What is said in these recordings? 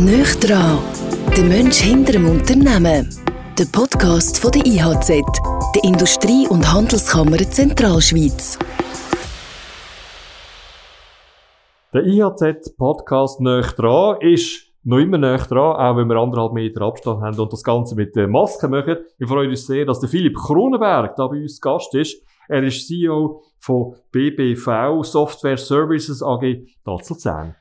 Nöch dran, der Mensch hinter dem Unternehmen. Der Podcast von der IHZ, der Industrie- und Handelskammer Zentralschweiz. Der IHZ-Podcast «Nöch dran» ist noch immer näher dran, auch wenn wir anderthalb Meter Abstand haben und das Ganze mit der Maske machen. Wir freuen uns sehr, dass der Philipp Kronenberg da bei uns Gast ist. Er ist CEO von BBV Software Services AG Luzern.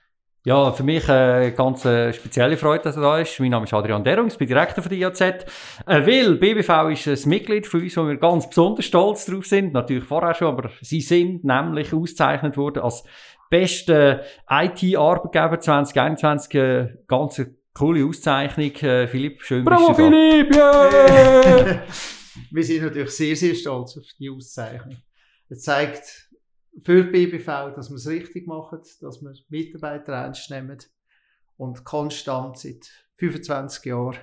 Ja, für mich eine ganz äh, spezielle Freude, dass er da ist. Mein Name ist Adrian Derung, ich bin Direktor von der IAZ. Äh, weil BBV ist ein Mitglied von uns, wo wir ganz besonders stolz drauf sind. Natürlich vorher schon, aber sie sind nämlich ausgezeichnet worden als beste IT-Arbeitgeber 2021. Äh, ganz coole Auszeichnung. Äh, Philipp, schön Bravo, bist du Philipp! Yeah! wir sind natürlich sehr, sehr stolz auf die Auszeichnung. Es zeigt für die BBV, dass wir es richtig machen, dass wir Mitarbeiter ernst nehmen und konstant seit 25 Jahren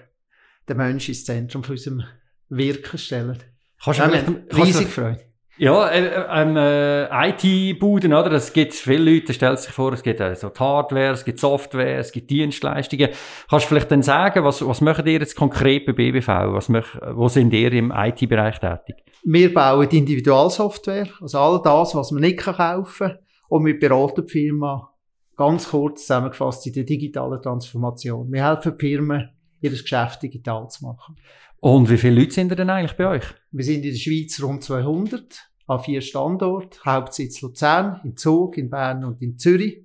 den Menschen ins Zentrum von unserem Wirken stellen. Kannst du riesig freuen. Ja, äh, äh, äh IT-Buden, oder? Es gibt viele Leute, stellen sich vor, es gibt äh, so Hardware, es gibt Software, es gibt Dienstleistungen. Kannst du vielleicht dann sagen, was, was macht ihr jetzt konkret bei BBV? Was möcht, wo sind ihr im IT-Bereich tätig? Wir bauen Individualsoftware, also all das, was man nicht kaufen kann. Und wir beraten die Firma ganz kurz zusammengefasst in der digitalen Transformation. Wir helfen Firmen, ihr Geschäft digital zu machen. Und wie viele Leute sind denn eigentlich bei euch? Wir sind in der Schweiz rund 200 an vier Standorten. Hauptsitz Luzern, in Zug, in Bern und in Zürich.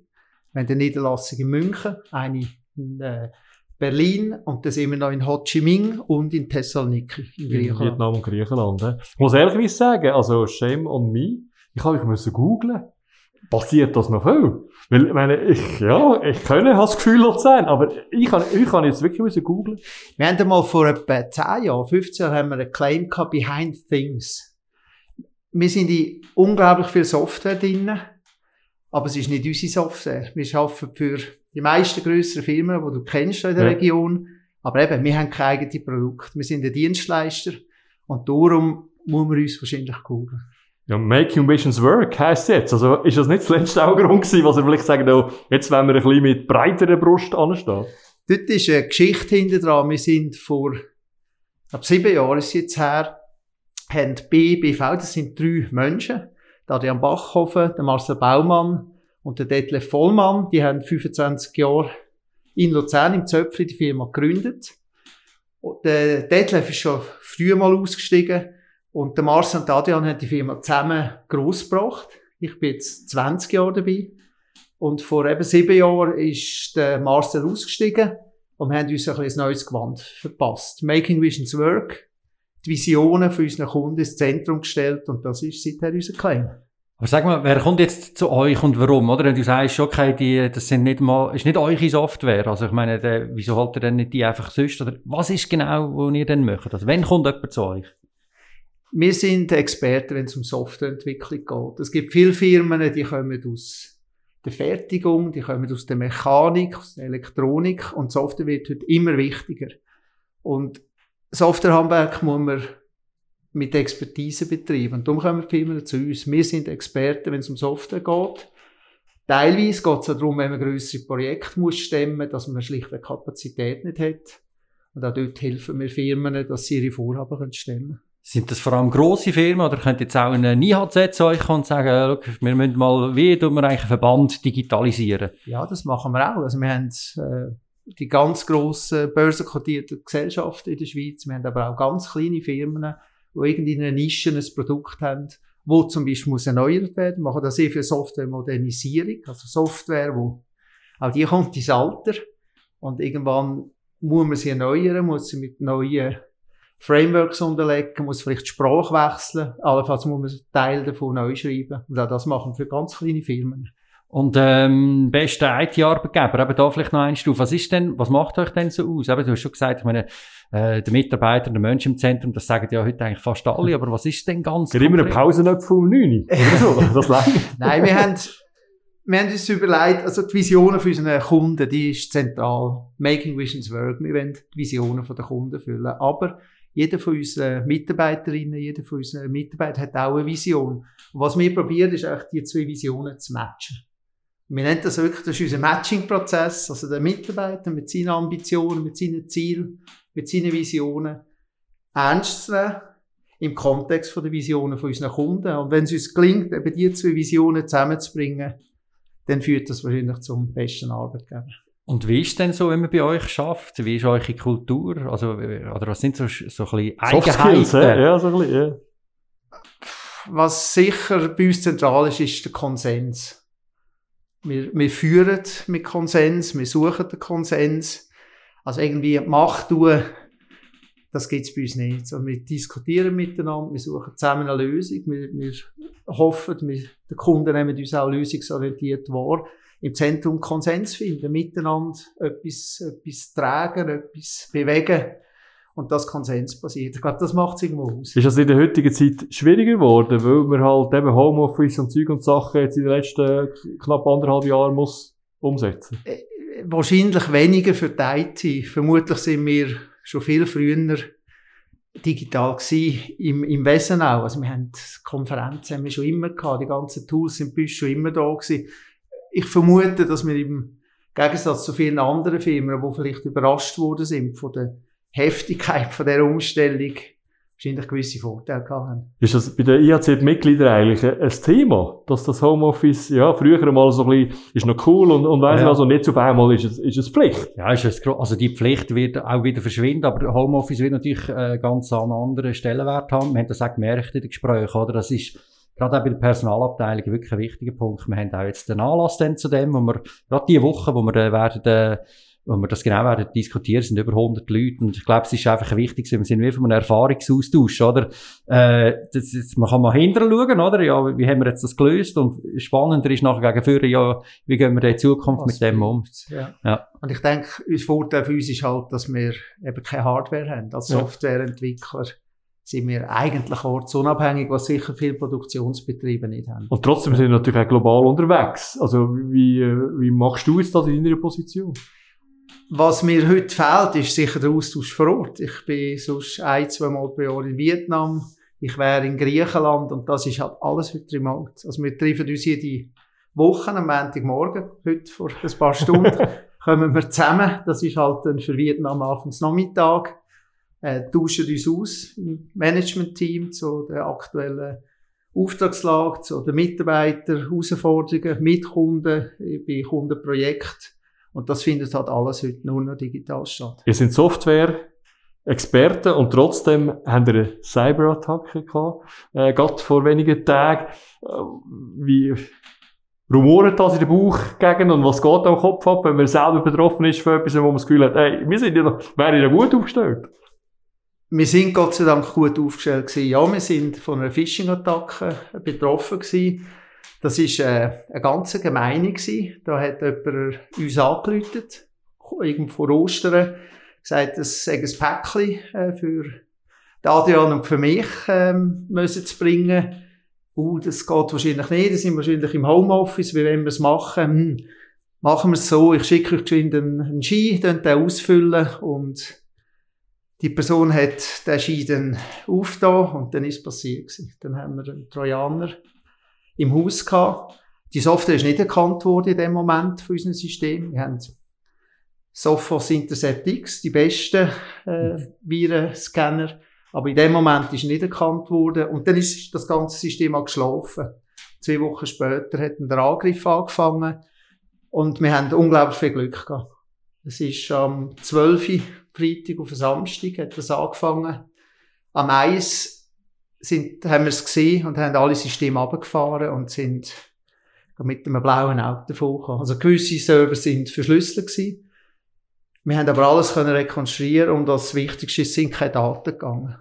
Wir haben eine Niederlassung in München, eine in äh, Berlin und das immer noch in Ho Chi Minh und in Thessaloniki in Griechenland. In Vietnam und Griechenland. Ich muss ehrlich sagen, also shame on me. Ich habe mich googeln passiert das noch viel. Weil, ich meine, ich, ja, ich kenne das Gefühl Luzern, aber ich kann, ich kann jetzt wirklich müssen googlen. Wir haben mal vor etwa 10 Jahren, 15 Jahren, haben wir einen Claim gehabt, Behind Things. Wir sind in unglaublich viel Software drin, aber es ist nicht unsere Software. Wir arbeiten für die meisten grösseren Firmen, die du kennst in der ja. Region. Aber eben, wir haben keine eigenen Produkte. Wir sind ein Dienstleister und darum muss man uns wahrscheinlich googeln. Ja, Making Visions Work heisst jetzt. Also, ist das nicht das letzte auch gewesen, was er vielleicht sagen, oh, jetzt wollen wir ein bisschen mit breiterer Brust anstehen? Dort ist eine Geschichte hinter dran. Wir sind vor, ab sieben Jahren ist jetzt her, haben BBV, das sind drei Menschen, der Adrian Bachhofen, der Marcel Baumann und der Detlef Vollmann, die haben 25 Jahre in Luzern im Zöpfli die Firma gegründet. Und der Detlef ist schon früh mal ausgestiegen und der Marcel und Adrian haben die Firma zusammen großgebracht. Ich bin jetzt 20 Jahre dabei. Und vor eben sieben Jahren ist der Marcel ausgestiegen und wir haben uns ein, ein neues Gewand verpasst. Making Visions Work, die Visionen für unsere Kunden ins Zentrum gestellt und das ist seither unser Claim. Aber sag mal, wer kommt jetzt zu euch und warum, oder? Wenn du sagst, okay, die, das sind nicht mal, ist nicht eure Software. Also ich meine, der, wieso holt ihr denn nicht die einfach sonst? Oder was ist genau, wo ihr denn möchtet? Also wenn kommt jemand zu euch? Wir sind Experten, wenn es um Softwareentwicklung geht. Es gibt viele Firmen, die kommen aus der Fertigung, die kommen aus der Mechanik, aus der Elektronik und Software wird heute immer wichtiger. Und Softwarehandwerk muss man mit Expertise betreiben. Und darum kommen Firmen zu uns. Wir sind Experten, wenn es um Software geht. Teilweise geht es auch darum, wenn man größere Projekte muss stemmen, dass man schlichtweg Kapazität nicht hat. Und auch dort helfen wir Firmen, dass sie ihre Vorhaben stemmen können. Sind das vor allem grosse Firmen oder könnt jetzt auch ein IHZ zu euch kommen und sagen, look, wir müssen mal, wie tun wir eigentlich einen Verband digitalisieren? Ja, das machen wir auch. Also wir haben äh, die ganz grossen börsenkotierten Gesellschaften in der Schweiz. Wir haben aber auch ganz kleine Firmen, die irgendwie in einer Nische ein Produkt haben, wo zum Beispiel muss erneuert werden. Wir machen da sehr viel Softwaremodernisierung, also Software, wo auch die kommt ins Alter und irgendwann muss man sie erneuern, muss sie mit neuen Frameworks unterlegen, muss vielleicht die Sprache wechseln, allenfalls muss man Teil davon neu schreiben. Und auch das machen wir für ganz kleine Firmen. Und ähm, beste IT-Arbeitgeber, eben da vielleicht noch ein Stuf. Was ist denn, was macht euch denn so aus? Eben, du hast schon gesagt, ich meine, äh, der Mitarbeiter, der Mensch im Zentrum, das sagen ja heute eigentlich fast alle, aber was ist denn ganz konkret? immer eine Pause nicht um 9 oder so, das Nein, wir haben, wir haben uns überlegt, also die Visionen für unsere Kunden, die ist zentral. Making Visions Work. Wir wollen die Visionen der Kunden füllen. Aber jeder von unseren Mitarbeiterinnen, jeder von unseren Mitarbeitern hat auch eine Vision. Und was wir probieren, ist eigentlich die zwei Visionen zu matchen. Wir nennen das wirklich, das ist unser Matching-Prozess, also der Mitarbeiter mit seinen Ambitionen, mit seinen Zielen, mit seinen Visionen ernst zu nehmen im Kontext der Visionen von unseren Kunden. Und wenn es uns gelingt, eben die zwei Visionen zusammenzubringen, dann führt das wahrscheinlich zum besten Arbeitgeber. Und wie ist denn so, wenn man bei euch schafft? Wie ist eure Kultur? Also, oder was sind so, so ein bisschen Eigenheiten? ja, so ein bisschen, ja. Was sicher bei uns zentral ist, ist der Konsens. Wir, wir führen mit Konsens, wir suchen den Konsens. Also irgendwie Macht tun, das gibt es bei uns nicht. Also wir diskutieren miteinander, wir suchen zusammen eine Lösung, wir, wir hoffen, wir, der Kunde nehmen uns auch lösungsorientiert wahr. Im Zentrum Konsens finden, miteinander etwas, etwas tragen, etwas bewegen und das Konsens passiert. Ich glaube, das macht es irgendwo aus. Ist das in der heutigen Zeit schwieriger geworden, weil man halt eben Homeoffice und Zeug und Sachen jetzt in den letzten knapp anderthalb Jahren muss umsetzen? Äh, wahrscheinlich weniger für die IT. Vermutlich sind wir schon viel früher digital gewesen, im, im Wesen auch. Also wir haben Konferenzen haben wir schon immer gehabt, die ganzen Tools sind bei uns schon immer da gewesen. Ich vermute, dass wir im Gegensatz zu vielen anderen Firmen, die vielleicht überrascht worden sind von der Heftigkeit von der Umstellung, wahrscheinlich gewisse Vorteile haben. Ist das bei den IAZ-Mitgliedern eigentlich ein Thema, dass das Homeoffice, ja, früher mal so ein bisschen, ist noch cool und, und weiss ja. also nicht auf einmal ist es, ist es Pflicht? Ja, ist es, also die Pflicht wird auch wieder verschwinden, aber Homeoffice wird natürlich äh, ganz einen anderen Stellenwert haben. Wir haben das auch gemerkt in den Gesprächen, oder? Das ist, gerade auch bei der Personalabteilung wirklich ein wichtiger Punkt. Wir haben auch jetzt den Anlass dann zu dem, wo wir, gerade die Woche, wo wir äh, werden, äh, wenn wir das genau werden diskutieren, sind über 100 Leute und ich glaube, es ist einfach wichtig, wir sind wie von einem Erfahrungsaustausch, oder? Äh, das, das, man kann mal hinterher schauen, oder? Ja, wie haben wir jetzt das gelöst und spannender ist nachher gegen Führer, ja, wie gehen wir in Zukunft Was mit dem um? Ja. ja. Und ich denke, unser Vorteil für uns ist halt, dass wir eben keine Hardware haben. Als Softwareentwickler sind wir eigentlich ortsunabhängig, was sicher viele Produktionsbetriebe nicht haben. Und trotzdem sind wir natürlich auch global unterwegs. Also, wie, wie machst du jetzt das in deiner Position? Was mir heute fehlt, ist sicher der Austausch vor Ort. Ich bin sonst ein, zwei Mal pro Jahr in Vietnam. Ich wäre in Griechenland und das ist halt alles heute remote. Also wir treffen uns jede Woche am Montagmorgen, heute vor ein paar Stunden, kommen wir zusammen. Das ist halt dann für Vietnam abends Nachmittag. Äh, tauschen uns aus im Management-Team zu der aktuellen Auftragslage, zu den Mitarbeitern, Herausforderungen, mit Kunden, bei Kundenprojekten und das findet halt alles heute nur noch digital statt. Ihr sind Software-Experten und trotzdem haben wir eine Cyberattacke gehabt, äh, gerade vor wenigen Tagen. Äh, wie rumort das in den Bauch gegen und was geht am Kopf ab, wenn man selber betroffen ist von etwas, wo man das Gefühl hat, hey, wir sind ja noch, wären ja gut aufgestellt? Wir sind Gott sei Dank gut aufgestellt gewesen. Ja, wir sind von einer Phishing-Attacke betroffen gewesen. Das war äh, eine ganz gemeine. Gewesen. Da hat jemand uns angerufen, irgendwo vor Ostern, gesagt, es sei ein Päckchen äh, für Adrian und für mich ähm, müssen zu bringen. Uh, das geht wahrscheinlich nicht, das sind wahrscheinlich im Homeoffice, wie wollen wir es machen? Hm, machen wir es so, ich schicke euch geschwind einen, einen Ski, den ausfüllen und die Person hat den Ski dann und dann ist es passiert. Dann haben wir einen Trojaner im Haus gehabt. Die Software ist nicht erkannt worden in dem Moment von unserem System. Wir haben Sophos Intercept X, die besten äh, Virenscanner, aber in dem Moment ist nicht erkannt worden und dann ist das ganze System auch geschlafen. Zwei Wochen später hat der Angriff angefangen und wir haben unglaublich viel Glück gehabt. Es ist am 12. Freitag auf Samstag hat das angefangen. Am 1 sind, haben wir es gesehen und haben alle Systeme abgefahren und sind mit einem blauen Auto davon gekommen. Also gewisse Server sind verschlüsselt gewesen. Wir haben aber alles können rekonstruieren und das Wichtigste ist, sind keine Daten gegangen.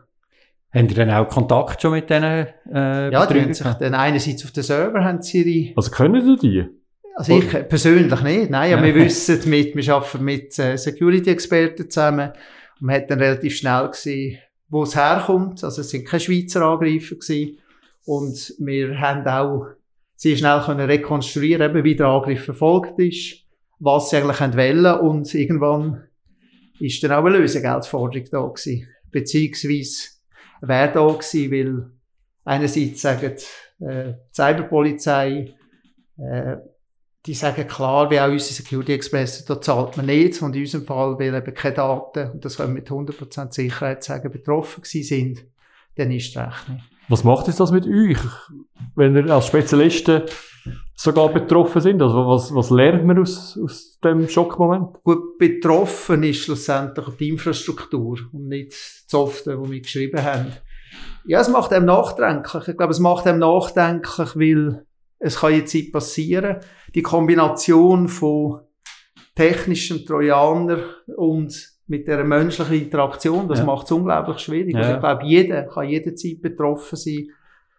Haben Sie dann auch Kontakt schon mit denen äh, Ja, die haben sich dann einerseits auf den Server haben sie ihre... Also können Sie die? Also ich persönlich nicht, nein, aber ja. wir wissen mit, wir arbeiten mit äh, Security-Experten zusammen und man hat dann relativ schnell gesehen, wo es herkommt. Also es sind keine Schweizer Angreifer gewesen. Und wir haben auch sehr schnell können rekonstruieren, eben wie der Angriff verfolgt ist, was sie eigentlich wollen und irgendwann ist dann auch eine Lösegeldforderung da gewesen. Beziehungsweise wer da gewesen, weil einerseits sagen, äh, die Cyberpolizei, äh, die sagen klar, wie auch unsere Security Express, da zahlt man nicht. Und in unserem Fall, weil eben keine Daten, und das können wir mit 100% Sicherheit sagen, betroffen gewesen sind, dann ist die Rechnung. Was macht jetzt das mit euch, wenn ihr als Spezialisten sogar betroffen sind? Also was, was lernt man aus, aus dem Schockmoment? Gut, betroffen ist schlussendlich die Infrastruktur und nicht die Software, die wir geschrieben haben. Ja, es macht einem nachdenklich. Ich glaube, es macht einem nachdenklich, weil es kann jetzt passieren. Die Kombination von technischen Trojaner und mit der menschlichen Interaktion, das ja. macht es unglaublich schwierig. Ja. Also ich glaube, jeder kann jederzeit betroffen sein.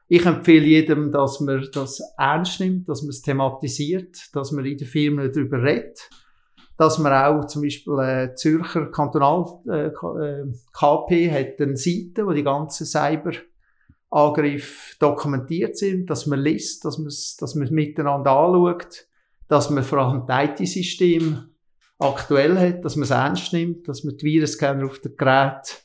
Ich empfehle jedem, dass man das ernst nimmt, dass man es thematisiert, dass man in den Firmen darüber redet, dass man auch zum Beispiel äh, Zürcher Kantonal äh, KP äh, hat eine Seite, wo die ganzen Cyber Angriffe dokumentiert sind, dass man liest, dass man es dass man miteinander anschaut, dass man vor allem das IT-System aktuell hat, dass man es ernst nimmt, dass man die Virenscanner auf dem Gerät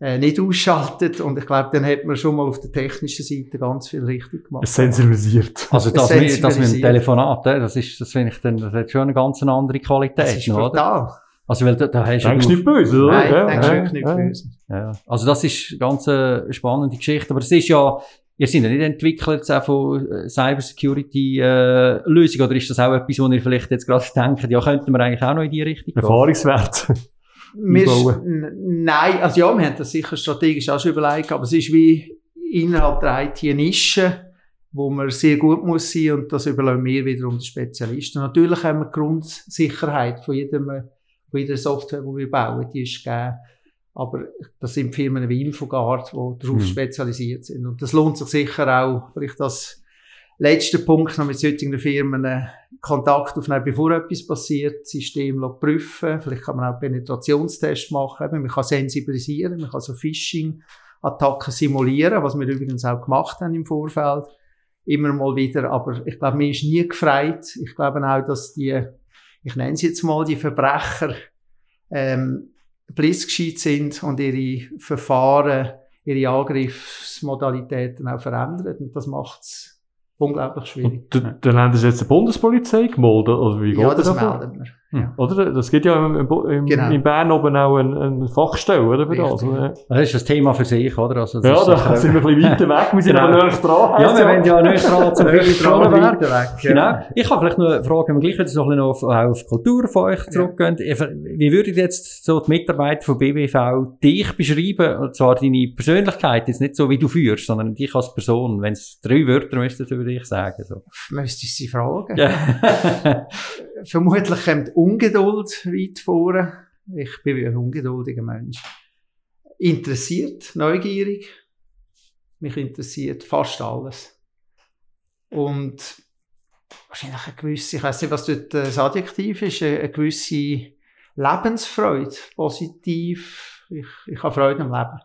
äh, nicht ausschaltet und ich glaube, dann hat man schon mal auf der technischen Seite ganz viel richtig gemacht. Es sensibilisiert. Also das, mit, das mit dem Telefonat, das ist, das finde ich dann, das hat schon eine ganz andere Qualität. Das ist brutal. Also, weil da, da hast denkst du nicht böse, oder? Nein, ja, denkst ja, nicht ja. böse. Ja. Also, das ist eine ganz äh, spannende Geschichte. Aber es ist ja, ihr seid ja nicht Entwickler auch von äh, Cybersecurity-Lösungen, äh, oder ist das auch etwas, wo ihr vielleicht jetzt gerade denkt, ja, könnten wir eigentlich auch noch in die Richtung gehen? Erfahrungswert. nein, also ja, wir haben das sicher strategisch auch schon überlegt, aber es ist wie innerhalb der IT eine Nische, wo man sehr gut muss sein und das überlassen wir wiederum den Spezialisten. Natürlich haben wir die Grundsicherheit von jedem von jeder Software, die wir bauen, die ist gegeben. Aber das sind Firmen wie Infogard, die darauf mhm. spezialisiert sind. Und das lohnt sich sicher auch, vielleicht als letzter Punkt noch mit solchen Firmen äh, Kontakt aufnehmen, bevor etwas passiert, das System prüfen. Vielleicht kann man auch Penetrationstests machen. Man kann sensibilisieren, man kann so Phishing-Attacken simulieren, was wir übrigens auch gemacht haben im Vorfeld. Immer mal wieder. Aber ich glaube, mir ist nie gefreit. Ich glaube auch, dass die ich nenne es jetzt mal, die Verbrecher ähm, blitzgescheit sind und ihre Verfahren, ihre Angriffsmodalitäten auch verändern. Und das macht es unglaublich schwierig. Und dann haben Sie jetzt die Bundespolizei gemeldet? Oder wie geht ja, das melden wir. Ja. Oder? Das gibt ja im, im, genau. in Bern oben auch eine, eine Fachstelle, oder? Für das, oder? das ist das Thema für sich, oder? Also, ja, da sind wir ein bisschen weiter weg. Wir sind genau. aber näher dran. Ja, wir ja. wollen ja näher dran zum Philipp weg. Genau. Ich habe vielleicht noch eine Frage, wenn wir gleich jetzt noch ein bisschen auf, auf die Kultur von euch zurückgehen. Ja. Wie würdet jetzt so die Mitarbeiter von BBV dich beschreiben? Und zwar deine Persönlichkeit, jetzt nicht so, wie du führst, sondern dich als Person. Wenn es drei Wörter müsstest du über dich sagen. So. Müsste ich sie fragen? Ja. Vermutlich kommt Ungeduld weit vorne. Ich bin wie ein ungeduldiger Mensch. Interessiert, neugierig. Mich interessiert fast alles. Und wahrscheinlich eine gewisse, ich weiß nicht, was dort das Adjektiv ist, eine gewisse Lebensfreude, positiv. Ich, ich habe Freude am Leben.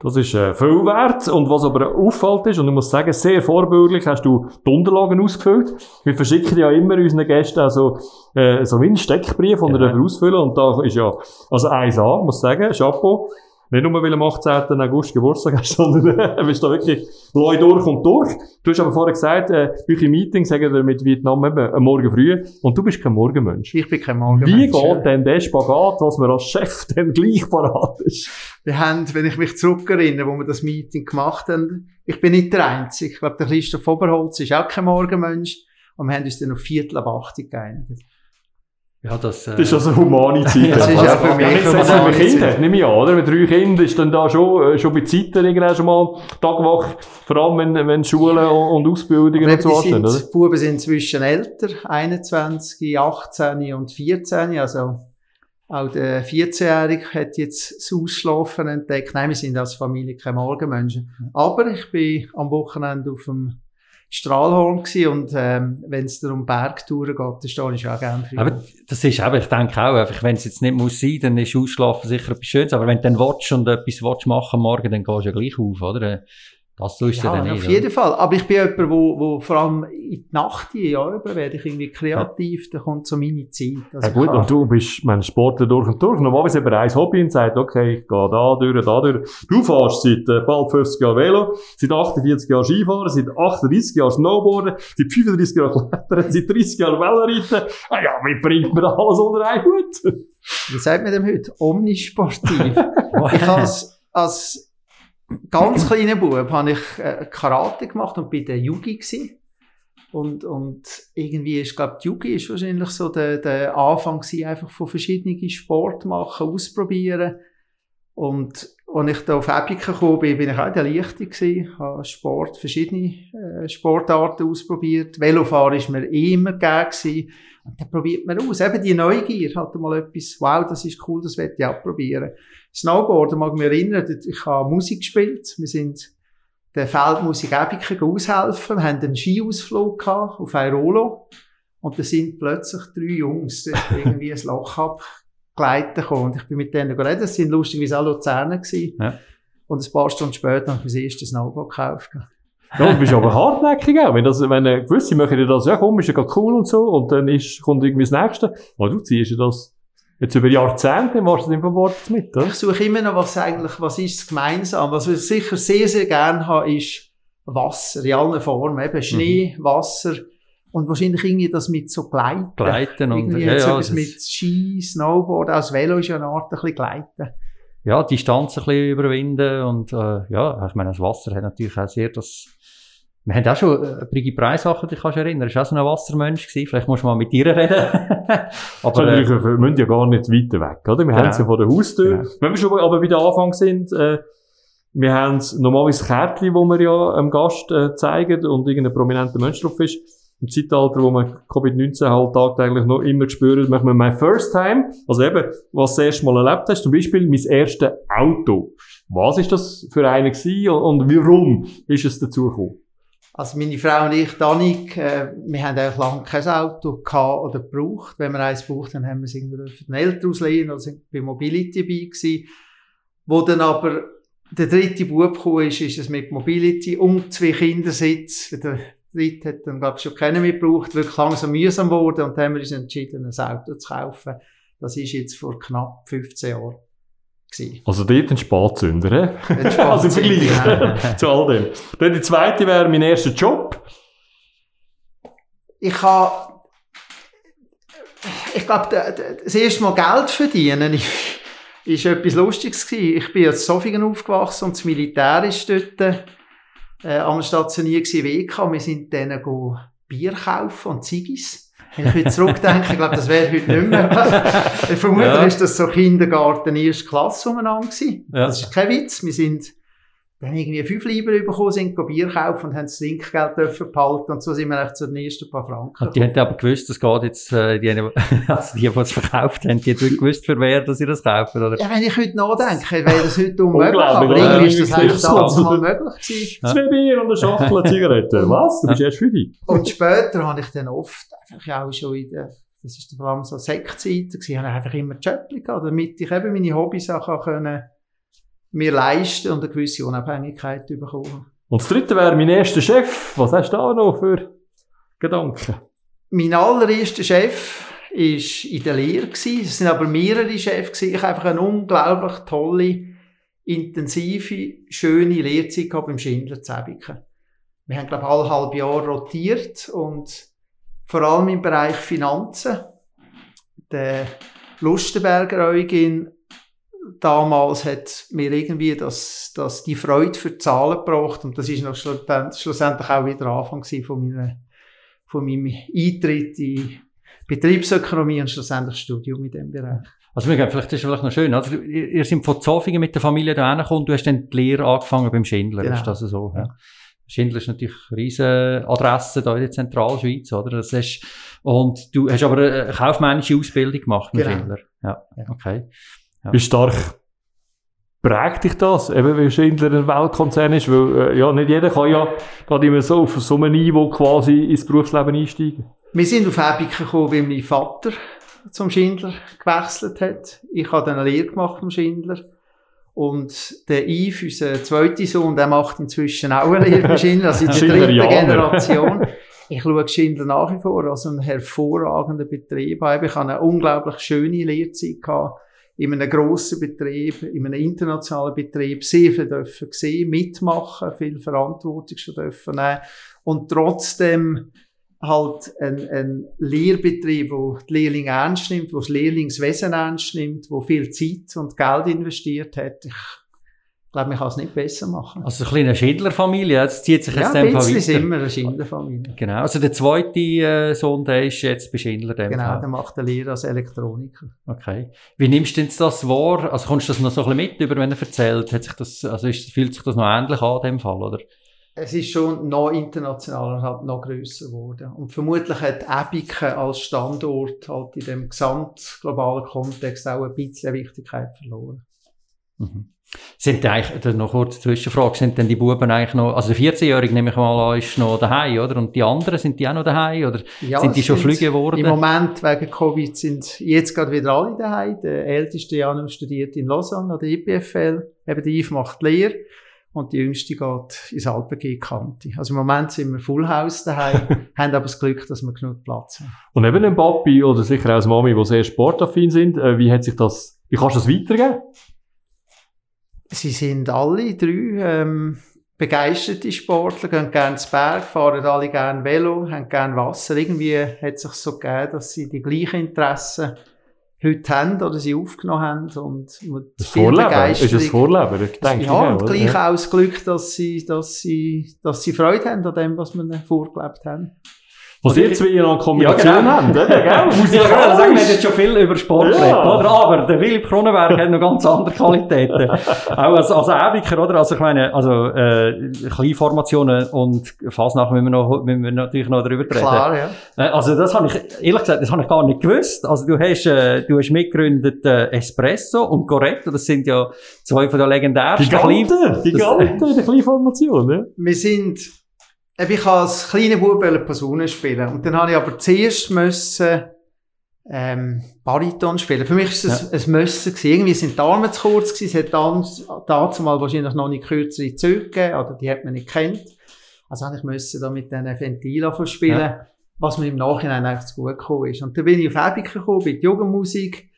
Das ist äh, viel wert. Und was aber auffällt ist, und ich muss sagen, sehr vorbildlich hast du die Unterlagen ausgefüllt. Wir verschicken ja immer unseren Gästen also, äh, so wie einen Steckbrief, den ja. ausfüllen. Und da ist ja, also 1A, muss ich sagen, Chapeau. Nicht nur, weil am 18. August Geburtstag hast, sondern er bist da wirklich neu durch und durch. Du hast aber vorher gesagt, äh, eure Meeting sagen wir mit Vietnam eben am Morgen früh. Und du bist kein Morgenmensch. Ich bin kein Morgenmensch. Wie geht denn der Spagat, was man als Chef dann gleich parat ist? Wir haben, wenn ich mich zurückerinnere, wo wir das Meeting gemacht haben, ich bin nicht der Einzige. Ich glaube, der Christoph Oberholz ist auch kein Morgenmensch. Und wir haben uns dann auf Viertel ab 80 geeinigt. Ja, das, äh, das ist also humane Zeit. das ist ja für mich ja, für mich Kinder, nehme ich an, oder? Mit drei Kindern ist dann da schon, äh, schon bei Zeiten irgendwann schon mal Tagwach, vor allem wenn, wenn Schulen und Ausbildungen und so sind, oder? Die Buben sind inzwischen älter, 21, 18 und 14, also auch der 14-Jährige hat jetzt das Ausschlafen entdeckt. Nein, wir sind als Familie keine Morgenmenschen. Aber ich bin am Wochenende auf dem Strahlhorn gewesen und ähm, wenn es um Bergtouren geht, dann stehe ich auch gerne für. Aber das ist eben, ich denke auch, einfach, wenn es jetzt nicht muss sein, dann ist Ausschlafen sicher etwas Schönes, aber wenn du dann willst und etwas willst machen morgen, dann gehst du ja gleich auf, oder? Das tust du Ja, dann nicht. auf jeden Fall. Aber ich bin jemand, wo, wo vor allem in die Nacht, die Jahre über, werde ich irgendwie kreativ, da kommt so meine Zeit. Also Ja gut, und du bist mein Sportler durch und durch. Normalerweise hat man ein Hobby und sagt, okay, ich gehe da durch, da durch. Du fährst seit äh, bald 50 Jahren Velo, seit 48 Jahren Skifahren, seit 38 Jahren Snowboarden, seit 35 Jahren Klettern, seit 30 Jahren Veloreiten. Ah ja, wie bringt man alles unter einen Hut? Wie sagt man dem heute? Omnisportiv. ich habe als, als ganz kleiner Bub habe ich äh, Karate gemacht und bin der Yugi gsi. Und, und irgendwie ist, glaube die Yugi ist wahrscheinlich so der, der Anfang gewesen, einfach von verschiedenen Sport machen, ausprobieren. Und als ich da auf Epica gekommen bin, bin ich auch der Leichte gewesen, habe Sport, verschiedene äh, Sportarten ausprobiert. Velofahren ist mir eh immer gegeben. Und dann probiert man aus. Eben die Neugier, halt mal etwas, wow, das ist cool, das werde ich auch probieren. Snowboarden mag ich mich erinnern, ich habe Musik gespielt. Wir sind der Feldmusik Epica aushelfen. Wir haben einen Skiausflug gehabt auf Airolo. Und da sind plötzlich drei Jungs dort irgendwie ein Loch abgleiten gekommen. Und ich bin mit denen geredet. Das sind lustigerweise auch Luzerner gewesen. Ja. Und ein paar Stunden später habe ich mein erstes Snowboard gekauft. Ja, du bist aber hartnäckig auch. Wenn, das, wenn gewisse machen dir das, ja komm, ist ja grad cool und so, und dann ist, kommt irgendwie das Nächste. Aber du ziehst ja das jetzt über Jahrzehnte, machst du das im Wort mit, oder? Ich suche immer noch, was eigentlich, was ist gemeinsam? Was ich sicher sehr, sehr gerne habe, ist Wasser in allen Formen. Eben Schnee, Wasser und wahrscheinlich irgendwie das mit so Gleiten. Gleiten und, Irgendwie ja, jetzt ja, etwas das- mit Ski, Snowboard, auch das Velo ist ja eine Art ein bisschen Gleiten. ja, Distanz ein bisschen überwinden und äh, ja, ich meine, das Wasser hat natürlich auch sehr das wir haben auch schon äh, Brigitte Preisacher, dich kannst du erinnern, ist auch so ein Wassermensch gewesen, vielleicht musst du mal mit ihr reden. Aber äh, wir müssen ja gar nicht weiter weg, oder? Wir Genau. haben es ja vor der Haustür. Genau. Wenn wir schon aber bei der Anfang sind, äh, wir haben normalerweise Kärtchen, wo wir ja einem Gast äh, zeigen und irgendein prominenter Mensch drauf ist. Im Zeitalter, wo man Covid-19 halt tagtäglich noch immer spürt, machen wir mein First Time. Also eben, was du das erste Mal erlebt hast. Zum Beispiel mein erstes Auto. Was ist das für eine gewesen und, warum ist es dazu gekommen? Also meine Frau und ich, Danik, äh, wir haben eigentlich lange kein Auto gehabt oder gebraucht. Wenn wir eins braucht, dann haben wir es irgendwie für den Eltern auslehnen oder sind bei Mobility dabei gewesen. Wo dann aber der dritte Bub gekommen ist, ist es mit Mobility und zwei Kindersitz. Der dritte hat dann, glaube ich, schon keiner mehr gebraucht, wirklich langsam mühsam geworden und dann haben wir uns entschieden, ein Auto zu kaufen. Das ist jetzt vor knapp 15 Jahren gewesen. Also dort ein Spatzünder, hä? Ein Also im Spatzünder, Vergleich zu all dem. Dann die zweite wäre mein erster Job. ich habe, ich glaube, das erste Mal Geld verdienen ist, ist etwas Lustiges gewesen. Ich bin in Sofingen aufgewachsen und das Militär ist dort äh, am stationiert gewesen, WK. Wir sind dann go Bier kaufen und Ziggis. Wenn ich heute zurückdenke, ich glaube, das wäre heute nicht mehr. Vermutlich Ja. ist das so Kindergarten, erste Klasse umeinander gewesen. Ja. Das ist kein Witz. Wir sind dann irgendwie fünf Lieber bekommen, sind Bier kaufen und haben das Trinkgeld dürfen behalten. Und so sind wir echt zu den ersten paar Franken. Und die haben aber gewusst, es geht jetzt, äh, die, haben- also die, die es verkauft haben, die haben gewusst, für wer, dass sie das kaufen, oder? Ja, wenn ich heute nachdenke, wäre das heute unmöglich. Aber irgendwie ist das das damals so. mal möglich gewesen. Ja. Zwei Bier und eine Schachtel Zigaretten. Was? Du bist erst fünf? Und später habe ich dann oft einfach ja auch schon in der, das ist vor allem so Sektzeit gewesen, habe ich einfach immer Jobli gehabt, damit ich eben meine Hobbys auch kann können mir leisten und eine gewisse Unabhängigkeit bekommen. Und das dritte wäre mein erster Chef. Was hast du da noch für Gedanken? Mein allererster Chef ist in der Lehre. Es sind aber mehrere Chefs. Ich habe einfach eine unglaublich tolle, intensive, schöne Lehrzeit gehabt beim Schindler Zäbiken. Wir haben, glaube ich, alle halb Jahr rotiert und vor allem im Bereich Finanzen. Der Lustenberger Eugen damals hat mir irgendwie das, das, die Freude für die Zahlen gebracht und das ist noch schlussendlich auch wieder der Anfang von meiner von meinem Eintritt in Betriebsökonomie und schlussendlich Studium in diesem Bereich. Also, wir gehen, vielleicht ist es vielleicht noch schön. Also, ihr, ihr seid von Zofingen mit der Familie da hergekommen, du hast dann die Lehre angefangen beim Schindler, Genau. ist das so? Ja. Schindler ist natürlich eine riesige Adresse da in der Zentralschweiz, oder? Das ist, und du hast aber eine kaufmännische Ausbildung gemacht beim Genau. Schindler. Ja, Ja. okay. Ja. Wie stark prägt dich das? Eben, weil Schindler ein Weltkonzern ist, weil, äh, ja, nicht jeder kann ja gerade immer so auf so einem Niveau quasi ins Berufsleben einsteigen. Wir sind auf Ebiken gekommen, weil mein Vater zum Schindler gewechselt hat. Ich habe dann eine Lehre gemacht vom Schindler. Und der Yves, unser zweiter Sohn, der macht inzwischen auch eine Lehre bei Schindler, also in der dritten. Generation. Ich schaue Schindler nach wie vor als einen hervorragenden Betrieb an. Ich hatte eine unglaublich schöne Lehrzeit gehabt. In einem grossen Betrieb, in einem internationalen Betrieb, sehr viel dürfen sehen, mitmachen, viel Verantwortung schon dürfen nehmen. Und trotzdem halt ein, ein Lehrbetrieb, wo die Lehrlinge ernst nimmt, wo das Lehrlingswesen ernst nimmt, wo viel Zeit und Geld investiert hat. Ich glaube, man kann es nicht besser machen. Also eine kleine Schindler-Familie, jetzt zieht sich ja, jetzt ein dem Fall bisschen sind weiter. wir eine Schindlerfamilie. Genau, also der zweite äh, Sohn, der ist jetzt bei Schindler. Dem Genau, Fall. der macht eine Lehre als Elektroniker. Okay. Wie nimmst du denn das wahr? Also kommst du das noch so ein bisschen mit, über wenn er erzählt? Hat sich das, also ist, fühlt sich das noch ähnlich an, dem Fall, oder? Es ist schon noch internationaler halt noch grösser geworden. Und vermutlich hat Ebiken als Standort halt in dem gesamtglobalen Kontext auch ein bisschen Wichtigkeit verloren. Mhm. Sind die eigentlich, noch kurz Zwischenfrage, sind denn die Buben eigentlich noch, also der 14-Jährige nehme ich mal an, ist noch daheim, oder? Und die anderen, sind die auch noch daheim, oder Ja, sind die schon flüge geworden? Im Moment wegen Covid sind jetzt gerade wieder alle daheim. Der älteste Janus studiert in Lausanne an der IPFL. Eben der Yves macht die Lehre. Und die jüngste geht ins Alpen Kante. Also im Moment sind wir Full House daheim, haben aber das Glück, dass wir genug Platz haben. Und neben dem Papi oder sicher auch als Mami, die sehr sportaffin sind, äh, wie hat sich das, wie kannst du das weitergeben? Sie sind alle drei ähm, begeisterte Sportler, gehen gerne ins Berg, fahren alle gerne Velo, haben gerne Wasser. Irgendwie hat es sich so gegeben, dass sie die gleichen Interessen heute haben oder sie aufgenommen haben. Und mit Das Vorleben, ist das Vorleben, denke ich. ja, und gleich Ja. auch das Glück, dass sie, dass sie, dass sie Freude haben an dem, was wir vorgelebt haben. Was ihr zwei noch in Kombination Ja, genau. habt, oder? Gell? Ja, genau, sagen, wir haben jetzt schon viel über Sport Ja. geredet, oder? Aber der Philipp Kronenberg hat noch ganz andere Qualitäten. Auch als, als Ebiker, oder? Also ich meine, also, äh, Kleinformationen und Fasnacht müssen wir noch, müssen wir natürlich noch darüber reden. Klar, ja. Äh, Also das habe ich, ehrlich gesagt, das habe ich gar nicht gewusst. Also du hast, äh, du hast mitgegründet äh, Espresso und Goretto, das sind ja zwei von den legendärsten Giganten, Giganten in der Kleinformation, ja. Wir sind, ich habe als kleiner Bub Posaune spielen. Und dann habe ich aber zuerst müssen, ähm, Bariton spielen. Für mich ist es ein Müssen gewesen. Irgendwie sind die Arme zu kurz gewesen. Es hat dann, dazu mal wahrscheinlich noch nicht kürzere Züge gegeben, oder die hat man nicht kennt. Also habe ich müssen da mit diesen Ventilen spielen, Ja. was mir im Nachhinein eigentlich zu gut gekommen ist. Und dann bin ich auf Ebiken gekommen, bei der Jugendmusik.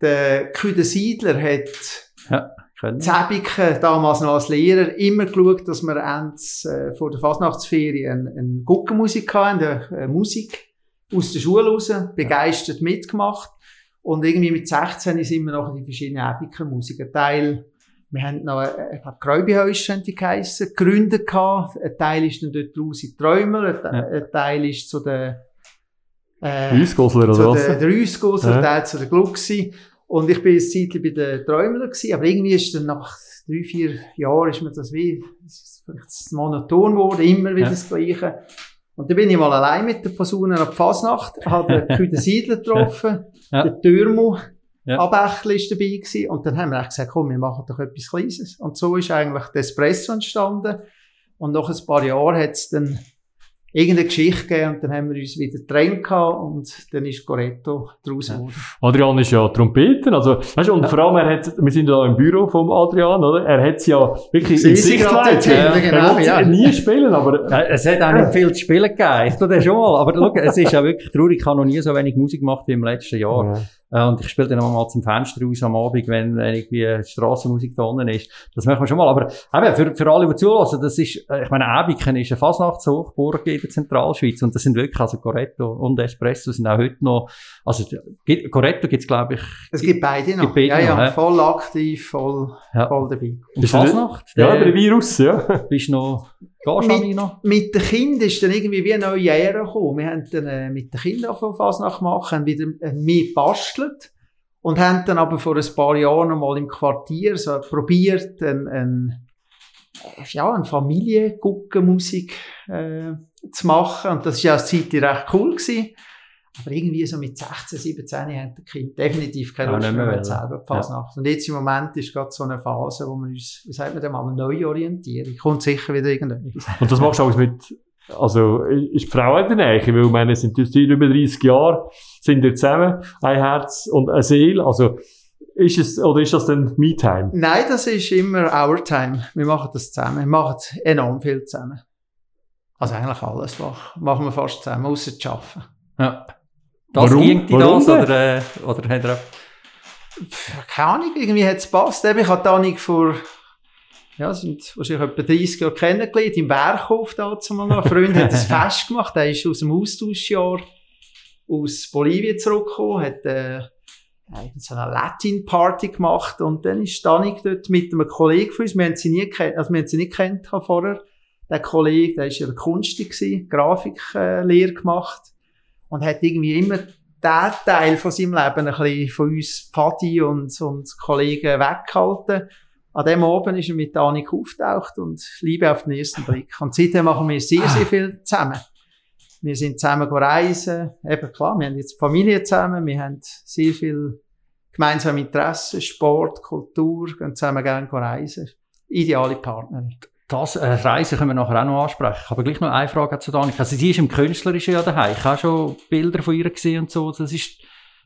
Der Küde Siedler hat Können. Zäbiken, damals noch als Lehrer, immer geschaut, dass wir ends, äh, vor der Fasnachtsferien eine, eine Guckenmusik hatten, eine, eine Musik aus der Schule raus, begeistert mitgemacht. Und irgendwie mit 16 sind wir noch in die verschiedenen Ebiker-Musik. Ein Teil, wir haben noch, äh, ich glaube, Gräubehäuschen haben die geheissen, gegründet gehabt. Ein Teil ist dann dort raus in die Träumer, ein, Ja. ein Teil ist zu den, äh, Reissgosler zu oder was? der, Ja. ja. der zu der Glucksi. Und ich bin ein Zeitchen bei den Träumler gewesen, aber irgendwie ist dann nach drei, vier Jahren ist mir das wie, ist vielleicht monoton geworden, immer wieder Ja. das Gleiche. Und dann bin ich mal allein mit der Person an die Fasnacht, habe den Siedler getroffen, Ja. den Türmo, Ja. Abächli ist dabei gewesen, und dann haben wir echt gesagt, komm, wir machen doch etwas Kleines. Und so ist eigentlich der Espresso entstanden. Und nach ein paar Jahren hat es dann irgendeine Geschichte gegeben und dann haben wir uns wieder getrennt gehabt und dann ist Goretto draus Ja. geworden. Adrian ist ja Trompeter, also, weißt du, und vor allem, er hat, wir sind ja im Büro vom Adrian, oder? Er hat sie ja wirklich in sind Sicht gerade dort geleitet. hinten, Er genau, sie ja. nie spielen, aber, Ja, es hat auch nicht viel zu spielen gegeben. Ich tue das schon mal. Aber schau, es ist ja wirklich traurig. Ich habe noch nie so wenig Musik gemacht wie im letzten Jahr. Ja. Äh, Und ich spiele dann auch mal zum Fenster raus am Abend, wenn wenn irgendwie Strassenmusik da unten ist. Das machen wir schon mal. Aber eben, für, für alle, die zulassen, das ist, äh, ich meine, Ebiken ist eine Fasnachtshochburg der Zentralschweiz. Und das sind wirklich, also Goretto und Espresso sind auch heute noch, also, gibt- Goretto gibt's, glaube ich, Es gibt beide noch. Gibt beide ja, ja, noch, hä? voll aktiv, voll, Ja. voll dabei. und Bist du Fasnacht. ja, der- Virus, ja. bist du noch, gehst du Mit- noch? Mit den Kindern ist dann irgendwie wie eine neue Ära gekommen. Wir haben dann äh, mit den Kindern von Fasnacht gemacht, haben wieder äh, mehr gebastelt und haben dann aber vor ein paar Jahren mal im Quartier so probiert, ein, ein, äh, ja, eine Familienguckenmusik äh, zu machen. Und das war ja eine Zeit recht cool. Gewesen. Aber irgendwie so mit 16, 17 haben die Kinder definitiv keine Ja, Lust nicht mehr, mehr selber die Fasnacht. Und jetzt im Moment ist gerade so eine Phase, wo wir uns, wie sagt man dem mal, neu orientieren. Kommt sicher wieder irgendetwas. Und das machst du alles mit, also, ist die Frau in der Nähe, weil, ich meine, es sind jetzt über 30 Jahre, sind wir zusammen, ein Herz und eine Seele, also, ist es, oder ist das dann Me-Time? Nein, das ist immer Our Time. Wir machen das zusammen. Wir machen enorm viel zusammen. Also eigentlich alles machen wir fast zusammen, außer zu arbeiten. Ja. Das Warum? ging die Warum das, oder, äh, oder hat er Keine Ahnung, irgendwie hat es gepasst. Eben, Ich habe Danik vor, ja, sind wahrscheinlich etwa 30 Jahre kennengelernt, im Werkhof dazu mal noch. Ein Freund hat ein Fest gemacht, der ist aus dem Austauschjahr aus Bolivien zurückgekommen, hat äh, eigentlich so eine Latin-Party gemacht und dann ist Danik dort mit einem Kollegen von uns, wir haben sie nie kennt, also wir haben sie nicht kennt vorher, der Kollege, der ist ja der Kunsti gewesen, Grafiklehre Lehre gemacht und hat irgendwie immer den Teil von seinem Leben ein bisschen von uns Pfadi und, und Kollegen weggehalten. An dem Abend ist er mit Danik auftaucht und Liebe auf den ersten Blick. Und seitdem machen wir sehr, sehr viel zusammen. Wir sind zusammen reisen. Eben klar, wir haben jetzt Familie zusammen. Wir haben sehr viel gemeinsame Interessen, Sport, Kultur, gehen zusammen gerne reisen. Ideale Partnerin. Das äh, Reisen können wir nachher auch noch ansprechen. Aber gleich noch eine Frage zu Danik. Also, sie ist im Künstlerischen ja daheim. Ich habe schon Bilder von ihr gesehen und so. Das ist,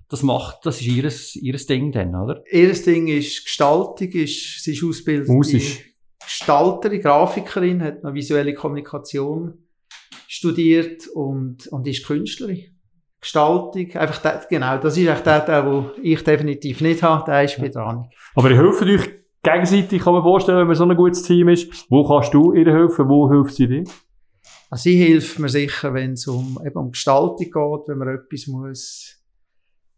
das macht, das ist ihres, ihres Ding dann, oder? Ihr Ding ist Gestaltung, ist, sie ist ausgebildete Musisch. Gestalterin, Grafikerin, hat noch visuelle Kommunikation studiert und, und ist Künstlerin. Gestaltung, einfach der, genau, das ist echt der Teil, den ich definitiv nicht habe, der ist bei dran. Aber ihr helft euch gegenseitig, kann man vorstellen, wenn man so ein gutes Team ist. Wo kannst du ihr helfen? Wo hilft sie dir? Also sie hilft mir sicher, wenn es um, eben um Gestaltung geht, wenn man etwas muss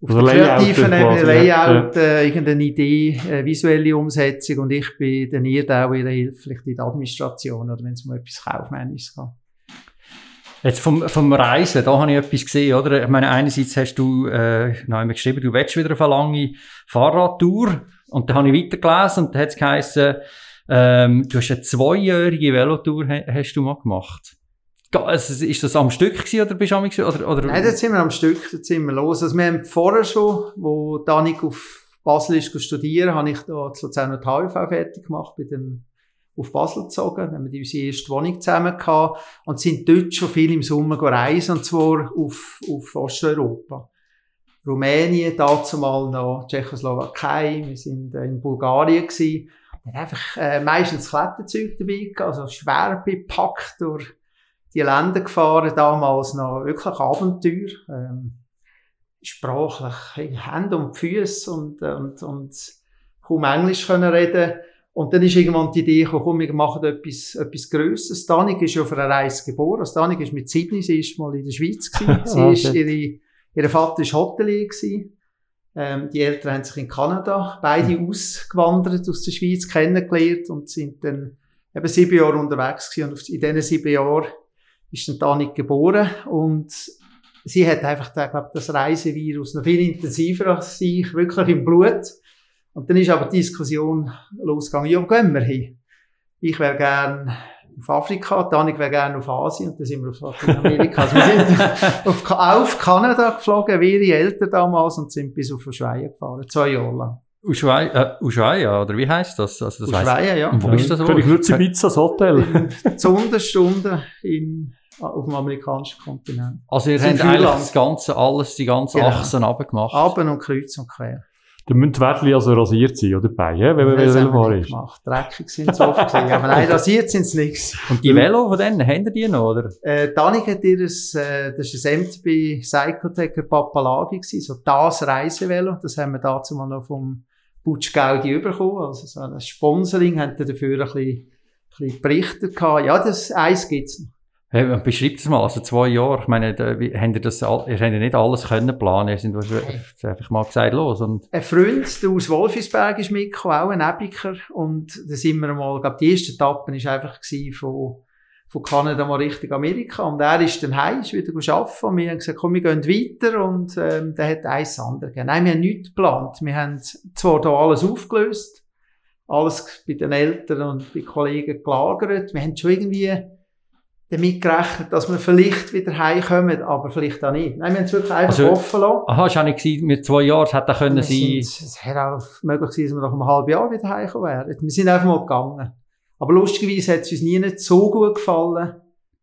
auf Also der Layout kreativen Ebene, ja. Layout, äh, irgendeine Idee, äh, visuelle Umsetzung und ich bin dann ihr der, der ihr hilft, vielleicht in der Administration oder wenn es um etwas Kaufmännisches geht. Jetzt vom, vom Reisen, da habe ich etwas gesehen, oder? Ich meine, einerseits hast du, äh, noch geschrieben, du willst wieder auf eine lange Fahrradtour. Und dann habe ich weitergelesen und da hat es geheißen, ähm, du hast eine zweijährige Velotour, ha- hast du mal gemacht. Also, ist das am Stück gewesen, oder bist du am oder, oder? Nein, dort sind wir am Stück, dort sind wir los. Also wir haben vorher schon, wo Danik auf Basel ist studieren, habe ich da zu Luzerner die HV fertig gemacht, bin dann auf Basel gezogen, haben wir unsere erste Wohnung zusammen gehabt und sind dort schon viel im Sommer reisen, und zwar auf, auf Osteuropa. Rumänien, dazu mal noch Tschechoslowakei, wir sind äh, in Bulgarien gewesen. Wir haben einfach äh, meistens Kletterzeug dabei gehabt, also schwer bepackt durch die Länder gefahren, damals noch wirklich Abenteuer. Ähm, sprachlich, Hände und Füße und, äh, und, und kaum Englisch können reden. Und dann ist irgendwann die Idee gekommen, komm, wir machen etwas, etwas Grösseres. Danik ist ja auf einer Reise geboren. Also Danik ist mit sieben das erste Mal in der Schweiz gewesen. Sie Ah, ist, ihre, ihr Vater ist Hotelier gewesen. Ähm, die Eltern haben sich in Kanada beide ausgewandert aus der Schweiz kennengelernt und sind dann eben sieben Jahre unterwegs gewesen. Und in diesen sieben Jahren ist dann Danik geboren und sie hat einfach, ich glaube, das Reisevirus noch viel intensiver als ich, wirklich im Blut. Und dann ist aber die Diskussion losgegangen, ja, wo gehen wir hin? Ich wäre gern auf Afrika, Danik wäre gern auf Asien und dann sind wir auf Lateinamerika. Also wir sind auf, auf Kanada geflogen, wie ihre Eltern damals und sind bis auf Ushuaia gefahren, zwei Jahre lang. Ushuaia, äh, Ushuaia, oder wie heisst das? Also, das Ushuaia, ja. Und wo ist das? Ibiza das Hotel? Sonderstunde in, auf dem amerikanischen Kontinent. Also ihr habt sind eigentlich das ganze, alles, die ganze Genau. Achsen runtergemacht. Aben und kreuz und quer. Dann müssen die Wärtli also rasiert sein, oder? Bei, ja, wenn man haben Velofahren ist. gemacht. Dreckig sind sie oft gewesen. Aber nein, rasiert sind sie nichts. Und die Velo von denen, ihr die noch, oder? Äh, Danik hat ihr, das, äh, das ist ein MTB Cyclotech Papalagi gewesen, so das Reisevelo. Das haben wir dazu mal noch vom Butch Gaudi bekommen. Also so ein Sponsoring haben dafür ein bisschen, ein bisschen berichtet gehabt. Ja, das eins gibt's noch. Hey, beschreibt es mal, also zwei Jahre, ich meine, da, wie, habt ihr das, all- ihr habt ja nicht alles können planen, ihr sind wahrscheinlich einfach mal gesagt, los, und, Ein Freund, der aus Wolfisberg ist mitgekommen, auch ein Ebiker. Und da sind wir mal, ich glaube, die erste Etappe war einfach gewesen von, von Kanada mal Richtung Amerika. Und er ist dann heim, ist wieder arbeiten. Und wir haben gesagt, komm, wir gehen weiter. Und, ähm, der hat eins anderes gegeben. Nein, wir haben nichts geplant. Wir haben zwar da alles aufgelöst, alles bei den Eltern und bei Kollegen gelagert. Wir haben schon irgendwie damit gerechnet, dass wir vielleicht wieder heimkommen, aber vielleicht auch nicht. Nein, wir haben es wirklich einfach Also, offen lassen. aha, ist auch nicht gewesen, mit zwei Jahren, hätte auch können sein, Es hätte auch möglich gewesen, dass wir nach einem halben Jahr wieder heimgekommen wären. Wir sind einfach mal gegangen. Aber lustigerweise hat es uns nie nicht so gut gefallen,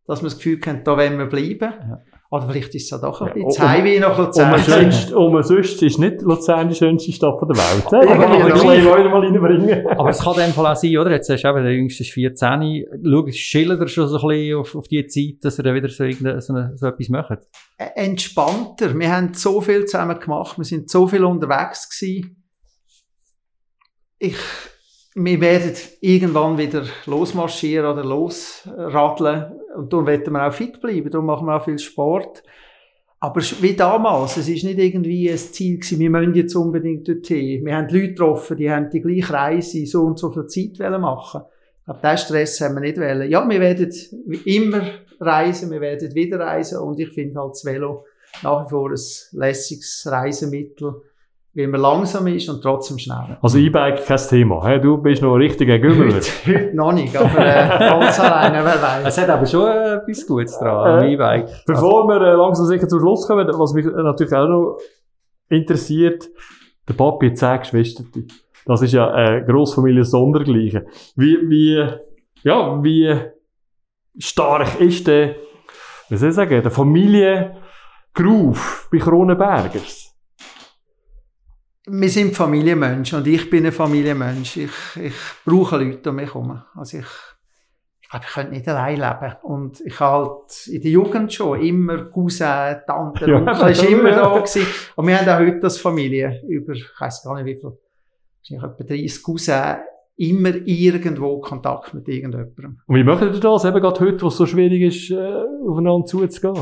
dass wir das Gefühl hatten, da wollen wir bleiben. Ja. Oder vielleicht ist es ja doch ein Ja, bisschen um- Heimweh nach Und Luzern. man sonst, und man sonst ist nicht Luzern die schönste Stadt der Welt. he? Irgendwie Aber ich will heute mal reinbringen. Aber es kann dem Fall auch sein, oder? Jetzt hast du eben, der Jüngste ist 14. Schau, schildert er schon so ein bisschen auf, auf die Zeit, dass er dann wieder so, irgende- so, eine, so etwas macht? Entspannter. Wir haben so viel zusammen gemacht, wir sind so viel unterwegs gewesen. Ich, wir werden irgendwann wieder losmarschieren oder losradeln und darum werden wir auch fit bleiben, darum machen wir auch viel Sport. Aber wie damals, es ist nicht irgendwie ein Ziel gewesen, wir müssen jetzt unbedingt dorthin. Wir haben Leute getroffen, die haben die gleiche Reise so und so viel Zeit wollen machen. Aber diesen Stress haben wir nicht wollen. Ja, wir werden immer reisen, wir werden wieder reisen und ich finde halt das Velo nach wie vor ein lässiges Reisemittel, weil man langsam ist und trotzdem schnell. Also E-Bike kein Thema. he? Du bist noch ein richtiger Gümmeler. Heute, heute noch nicht, aber äh, ganz alleine, wer weiß. Es hat aber schon äh, etwas Gutes dran, Äh. E-Bike. Bevor wir äh, langsam sicher zum Schluss kommen, was mich äh, natürlich auch noch interessiert, der Papi hat zehn Geschwister. Das ist ja eine Grossfamilie sondergleichen. Wie, wie, ja, wie stark ist der, wie soll ich sagen, der Familiengroove bei Kronenbergers? Wir sind Familienmenschen und ich bin ein Familienmensch. Ich, ich brauche Leute um mich herum. Also ich, ich glaube, ich könnte nicht allein leben. Und ich habe halt in der Jugend schon immer Cousin, Tante, Ja, Onkel, ist ja. immer da gewesen. Und wir haben auch heute als Familie über, ich weiss gar nicht wie viel, wahrscheinlich etwa 30 Cousins, immer irgendwo Kontakt mit irgendjemandem. Und wie macht ihr das eben gerade heute, wo es so schwierig ist, äh, aufeinander zuzugehen?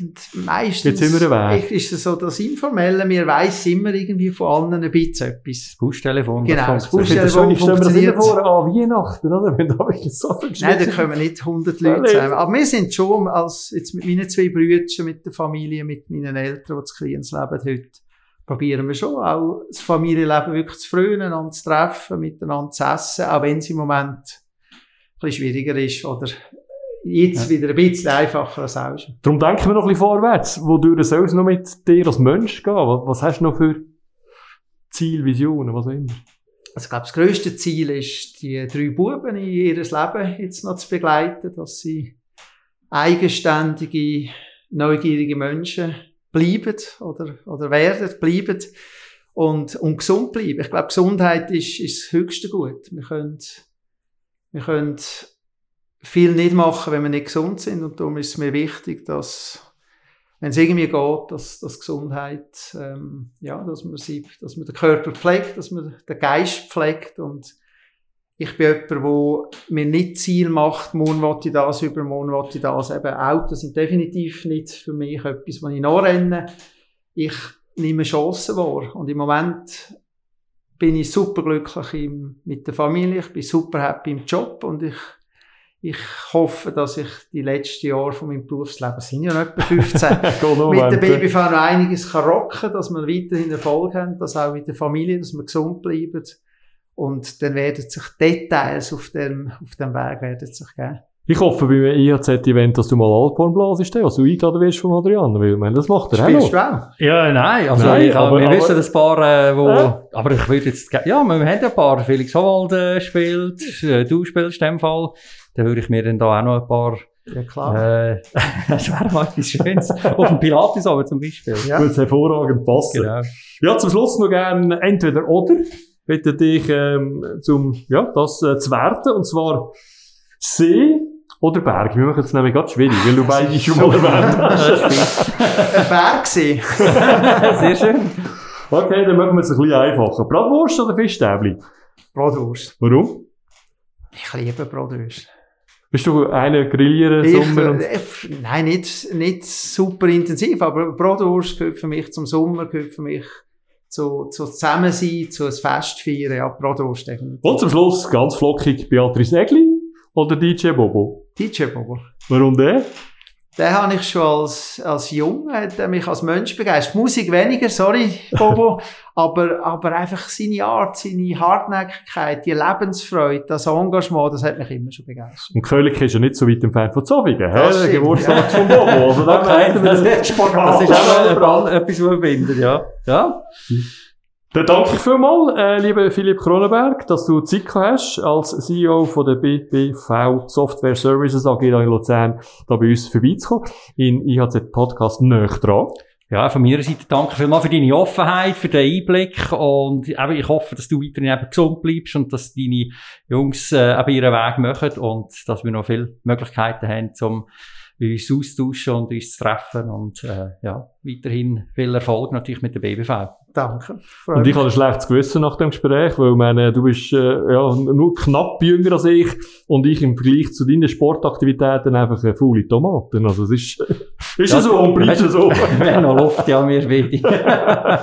Und meistens Jetzt sind wir ist es so das Informelle, wir weiss immer irgendwie von allen ein bisschen etwas. Das Buschtelefon. Genau, das funktioniert. Buschtelefon. Ich stelle mir das immer vor, an Weihnachten, oder? Wenn da wirklich so viel Nein, da kommen nicht 100 Ja, Leute nicht. zusammen. Aber wir sind schon, als jetzt mit meinen zwei Brüdern, mit der Familie, mit meinen Eltern, die zu Kriens leben heute, probieren wir schon auch das Familienleben wirklich zu frönen, einander zu treffen, miteinander zu essen, auch wenn es im Moment ein bisschen schwieriger ist oder jetzt wieder ein bisschen einfacher als auch schon. Darum denken wir noch ein bisschen vorwärts. Wodurch soll es noch mit dir als Mensch gehen? Was, was hast du noch für Ziel, Visionen, was auch immer? Also ich glaube, das grösste Ziel ist, die drei Buben in ihr Leben jetzt noch zu begleiten, dass sie eigenständige, neugierige Menschen bleiben oder, oder werden, bleiben und, und gesund bleiben. Ich glaube, Gesundheit ist, ist das höchste Gut. Wir können, wir können viel nicht machen, wenn wir nicht gesund sind und darum ist es mir wichtig, dass wenn es irgendwie geht, dass, dass Gesundheit, ähm, ja, dass man sie, dass man den Körper pflegt, dass man den Geist pflegt und ich bin jemand, der mir nicht Ziel macht, morgen will ich das, übermorgen will ich das. Eben Autos sind definitiv nicht für mich etwas, was ich nachrenne. Ich nehme Chancen wahr und im Moment bin ich superglücklich im, mit der Familie, ich bin super happy im Job und ich ich hoffe, dass ich die letzten Jahre von meinem Berufsleben, sind ja noch etwa 15, mit der noch einiges kann rocken, dass wir weiterhin Erfolg haben, dass auch mit der Familie, dass wir gesund bleiben. Und dann werden sich Details auf dem, auf dem Weg werden sich geben. Ich hoffe beim IHZ-Event, dass du mal Alphorn blasest, dass du eingeladen wirst von Adrian, weil, ich meine, das macht er auch Spielst noch. du auch? Ja, nein, also Nein, ich, aber- wir aber- wissen ein paar, äh, wo, Äh? aber ich würde jetzt, ja, wir haben ja ein paar, Felix Howald äh, spielt, äh, du spielst in dem Fall, dann würde ich mir dann da auch noch ein paar, Ja, klar. äh, das wäre mal etwas Schönes, auf dem Pilates aber zum Beispiel. ja. Würde hervorragend passen. Genau. Ja, zum Schluss noch gerne entweder oder. Bitte dich ähm, zum, ja, das äh, zu werten. Und zwar See oder Berg. Wir machen es nämlich gerade schwierig, weil du beide schon mal erwähnt hast. Ein Berg gesehen. Sehr schön. Okay, dann machen wir es ein bisschen einfacher. Bratwurst oder Fischstäbli? Bratwurst. Warum? Ich liebe Bratwurst. Bist du einer Grillieren, Ich, Sommer und... äh, nein, nicht, nicht super intensiv, aber Bratwurst gehört für mich zum Sommer, gehört für mich zu, zu Zusammensein, zu ein Fest feiern. Ja, Bratwurst definitiv. Und zum Schluss, ganz flockig, Beatrice Egli oder DJ Bobo? DJ Bobo. Warum der? Den habe ich schon als, als Junge, hat er mich als Mensch begeistert. Musik weniger, sorry, Bobo. aber, aber einfach seine Art, seine Hartnäckigkeit, die Lebensfreude, das Engagement, das hat mich immer schon begeistert. Und Kölig ist ja nicht so weit entfernt von Zofingen, hä? Das Geburtstag von Bobo. Also da wir das, das Spagat ist auch etwas, was verbindet, ja. Ja. Dann danke ich vielmals, äh, lieber Philipp Kronenberg, dass du Zeit hast, als CEO von der BBV Software Services AG in Luzern, da bei uns vorbeizukommen, in IHZ Podcast näher dran. Ja, von meiner Seite danke vielmals für deine Offenheit, für den Einblick und eben, ich hoffe, dass du weiterhin eben gesund bleibst und dass deine Jungs äh, eben ihren Weg machen und dass wir noch viele Möglichkeiten haben, um uns austauschen und uns zu treffen und äh, ja, weiterhin viel Erfolg natürlich mit der BBV. Danke. Und ich habe ein schlechtes Gewissen nach dem Gespräch, weil meine, du bist äh, ja, nur knapp jünger als ich und ich im Vergleich zu deinen Sportaktivitäten einfach eine faule Tomate. Also es ist, ist ja, so und bleibt so. Wenn noch Luft, ja, wir beide.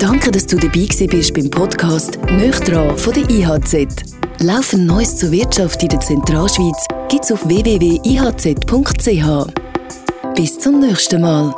Danke, dass du dabei bist beim Podcast «Nöch von der IHZ. Laufend Neues zur Wirtschaft in der Zentralschweiz gibt's auf www.ihz.ch. Bis zum nächsten Mal.